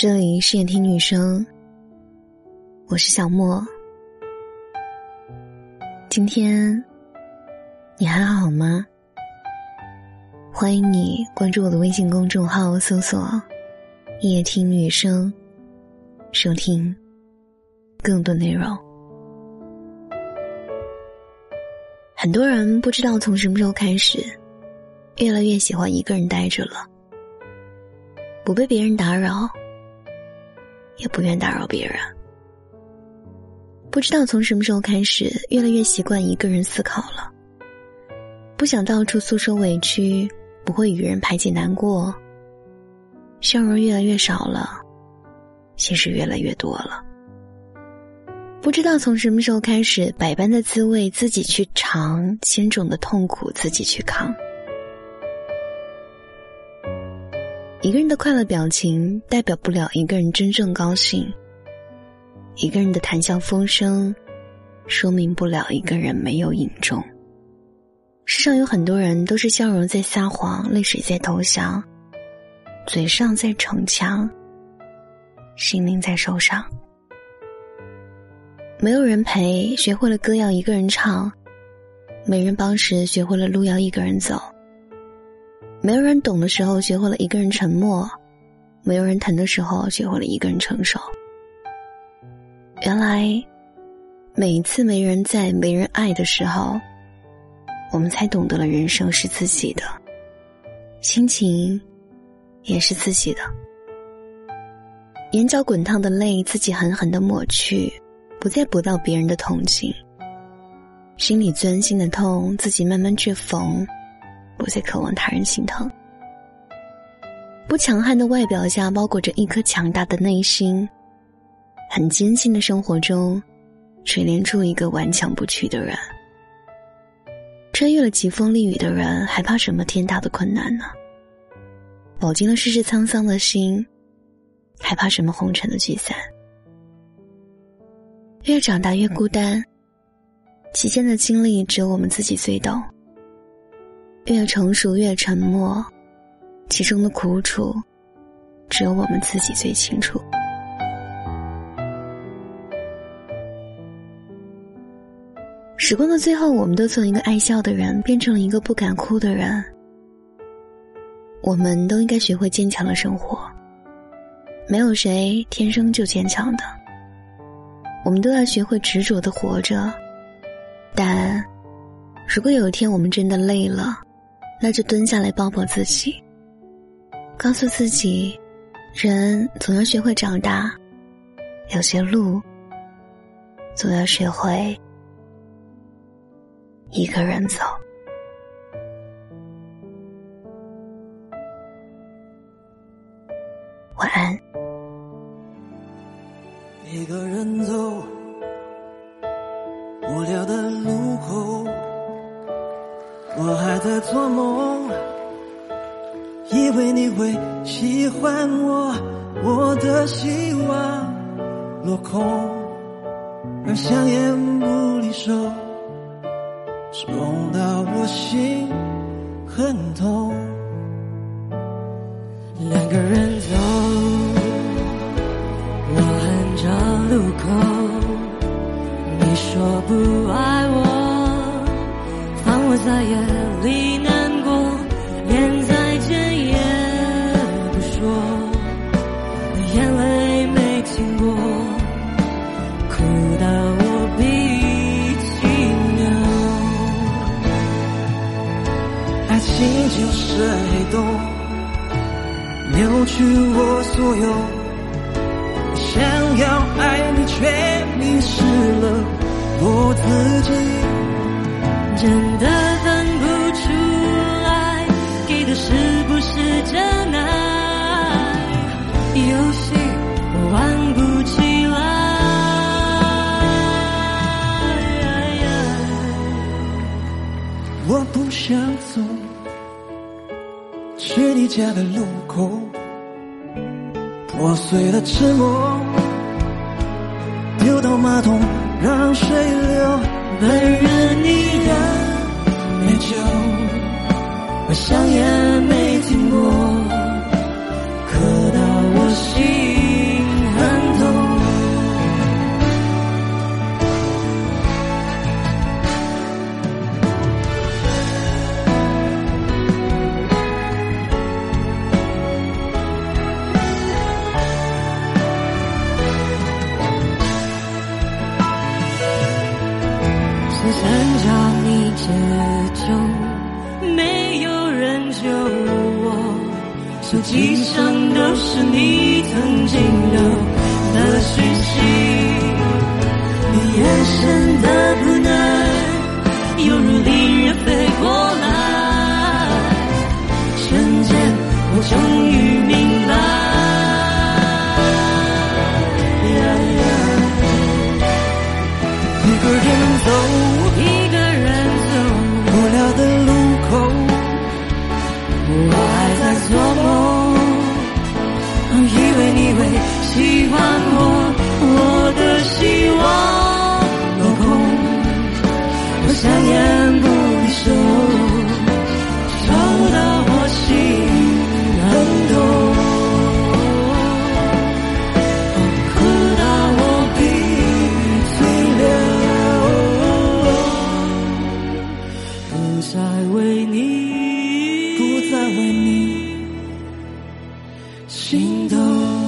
这里是夜听女生，我是小莫。今天你还好吗？欢迎你关注我的微信公众号，搜索“夜听女生”，收听更多内容。很多人不知道从什么时候开始，越来越喜欢一个人待着了，不被别人打扰。也不愿打扰别人。不知道从什么时候开始，越来越习惯一个人思考了。不想到处诉说委屈，不会与人排解难过。笑容越来越少了，心事越来越多了。不知道从什么时候开始，百般的滋味自己去尝，千种的痛苦自己去扛。一个人的快乐表情代表不了一个人真正高兴，一个人的谈笑风生，说明不了一个人没有隐重。世上有很多人都是笑容在撒谎，泪水在投降，嘴上在逞强，心灵在受伤。没有人陪，学会了歌要一个人唱；没人帮时，学会了路要一个人走。没有人懂的时候，学会了一个人沉默；没有人疼的时候，学会了一个人承受。原来，每一次没人在、没人爱的时候，我们才懂得了人生是自己的，心情也是自己的。眼角滚烫的泪，自己狠狠的抹去，不再博到别人的同情；心里钻心的痛，自己慢慢去缝。不再渴望他人心疼。不强悍的外表下，包裹着一颗强大的内心。很艰辛的生活中，锤炼出一个顽强不屈的人。穿越了疾风丽雨的人，还怕什么天大的困难呢？饱经了世事沧桑的心，还怕什么红尘的聚散？越长大越孤单，其间的经历只有我们自己最懂。越成熟越沉默，其中的苦楚，只有我们自己最清楚。时光的最后，我们都从一个爱笑的人变成了一个不敢哭的人。我们都应该学会坚强的生活。没有谁天生就坚强的，我们都要学会执着的活着。但，如果有一天我们真的累了，那就蹲下来抱抱自己，告诉自己，人总要学会长大，有些路总要学会一个人走。晚安。我还在做梦，以为你会喜欢我，我的希望落空，而香烟不离手，冲到我心很痛。两个人走，我很着路口，你说不爱我。我在夜里难过，连再见也不说，眼泪没停过，哭到我鼻涕流。爱情就是黑洞，扭曲我所有，想要爱你却迷失了我自己。真的分不出来，给的是不是真爱？游戏我玩不起来。我不想走，去你家的路口，破碎的沉默，丢到马桶让水流。温热你的美酒，我香烟我曾找你借了，没有人救我，手机上都是你曾经留的讯息，你眼神。以为你会喜欢我，我的希望落空，我想言不离手，找到我心很痛，哭到我鼻水流，不再为你，不再为你。心动。